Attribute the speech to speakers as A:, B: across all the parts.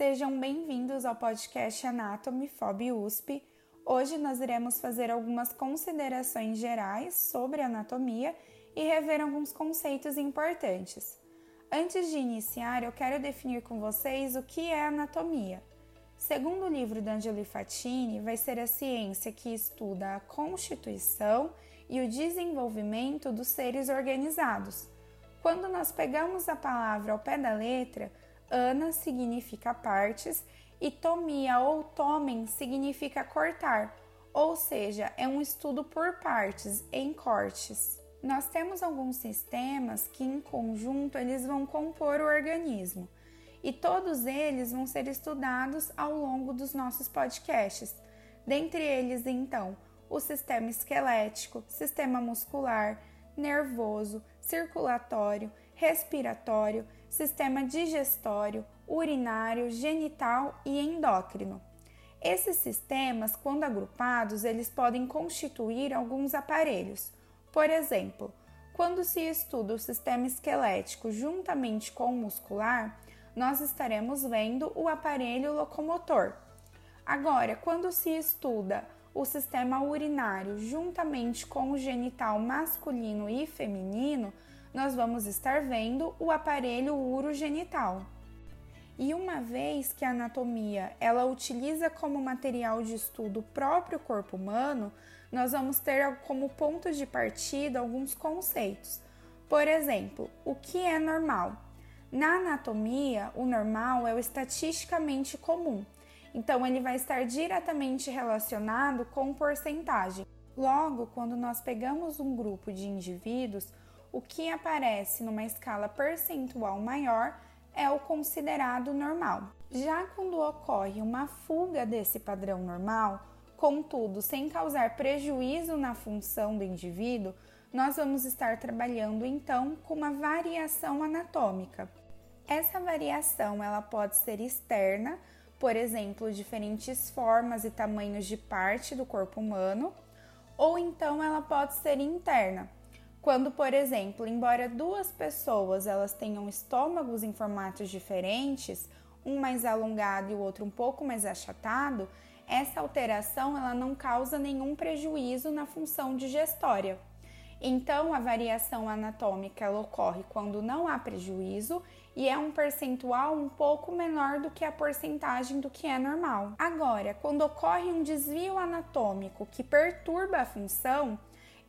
A: Sejam bem-vindos ao podcast Anatomy FOB USP. Hoje nós iremos fazer algumas considerações gerais sobre anatomia e rever alguns conceitos importantes. Antes de iniciar, eu quero definir com vocês o que é anatomia. Segundo o livro da Angeli Fatini, vai ser a ciência que estuda a constituição e o desenvolvimento dos seres organizados. Quando nós pegamos a palavra ao pé da letra, ana significa partes e tomia ou tomen significa cortar, ou seja, é um estudo por partes, em cortes. Nós temos alguns sistemas que em conjunto eles vão compor o organismo e todos eles vão ser estudados ao longo dos nossos podcasts. Dentre eles, então, o sistema esquelético, sistema muscular, nervoso, circulatório, respiratório, sistema digestório, urinário, genital e endócrino. Esses sistemas, quando agrupados, eles podem constituir alguns aparelhos. Por exemplo, quando se estuda o sistema esquelético juntamente com o muscular, nós estaremos vendo o aparelho locomotor. Agora, quando se estuda o sistema urinário juntamente com o genital masculino e feminino, nós vamos estar vendo o aparelho urogenital. E uma vez que a anatomia ela utiliza como material de estudo o próprio corpo humano, nós vamos ter como ponto de partida alguns conceitos. Por exemplo, o que é normal? Na anatomia, o normal é o estatisticamente comum, então ele vai estar diretamente relacionado com porcentagem. Logo, quando nós pegamos um grupo de indivíduos, o que aparece numa escala percentual maior é o considerado normal. Já quando ocorre uma fuga desse padrão normal, contudo sem causar prejuízo na função do indivíduo, nós vamos estar trabalhando então com uma variação anatômica. Essa variação ela pode ser externa, por exemplo, diferentes formas e tamanhos de parte do corpo humano, ou então ela pode ser interna, quando, por exemplo, embora duas pessoas elas tenham estômagos em formatos diferentes, um mais alongado e o outro um pouco mais achatado, essa alteração ela não causa nenhum prejuízo na função digestória. Então, a variação anatômica ela ocorre quando não há prejuízo e é um percentual um pouco menor do que a porcentagem do que é normal. Agora, quando ocorre um desvio anatômico que perturba a função,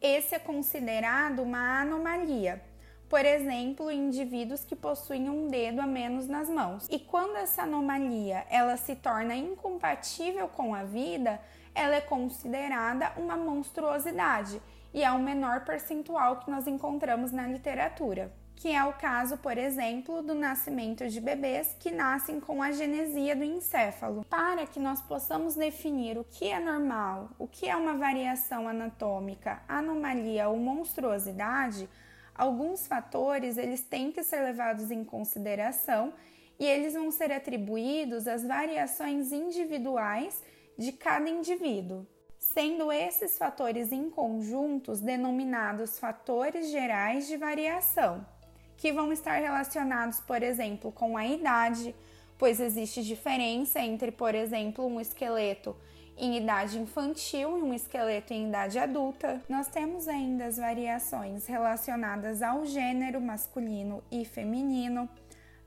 A: esse é considerado uma anomalia. Por exemplo, indivíduos que possuem um dedo a menos nas mãos. E quando essa anomalia ela se torna incompatível com a vida, ela é considerada uma monstruosidade e é o menor percentual que nós encontramos na literatura que é o caso, por exemplo, do nascimento de bebês que nascem com a genesia do encéfalo. Para que nós possamos definir o que é normal, o que é uma variação anatômica, anomalia ou monstruosidade, alguns fatores eles têm que ser levados em consideração e eles vão ser atribuídos às variações individuais de cada indivíduo sendo esses fatores em conjuntos denominados fatores gerais de variação que vão estar relacionados, por exemplo, com a idade, pois existe diferença entre, por exemplo, um esqueleto em idade infantil e um esqueleto em idade adulta. Nós temos ainda as variações relacionadas ao gênero masculino e feminino,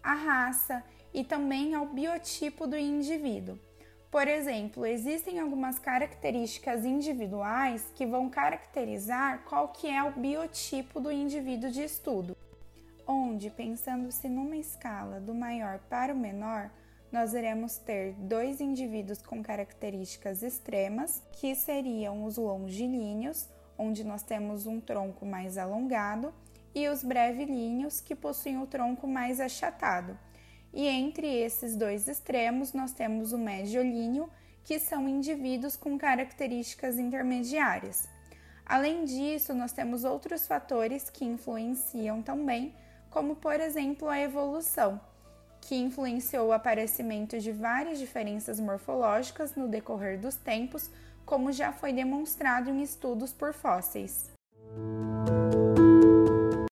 A: à raça e também ao biotipo do indivíduo. Por exemplo, existem algumas características individuais que vão caracterizar qual que é o biotipo do indivíduo de estudo onde, pensando-se numa escala do maior para o menor, nós iremos ter dois indivíduos com características extremas, que seriam os longilíneos, onde nós temos um tronco mais alongado, e os brevilíneos, que possuem o tronco mais achatado. E entre esses dois extremos, nós temos o mediolíneo, que são indivíduos com características intermediárias. Além disso, nós temos outros fatores que influenciam também como por exemplo a evolução, que influenciou o aparecimento de várias diferenças morfológicas no decorrer dos tempos, como já foi demonstrado em estudos por fósseis.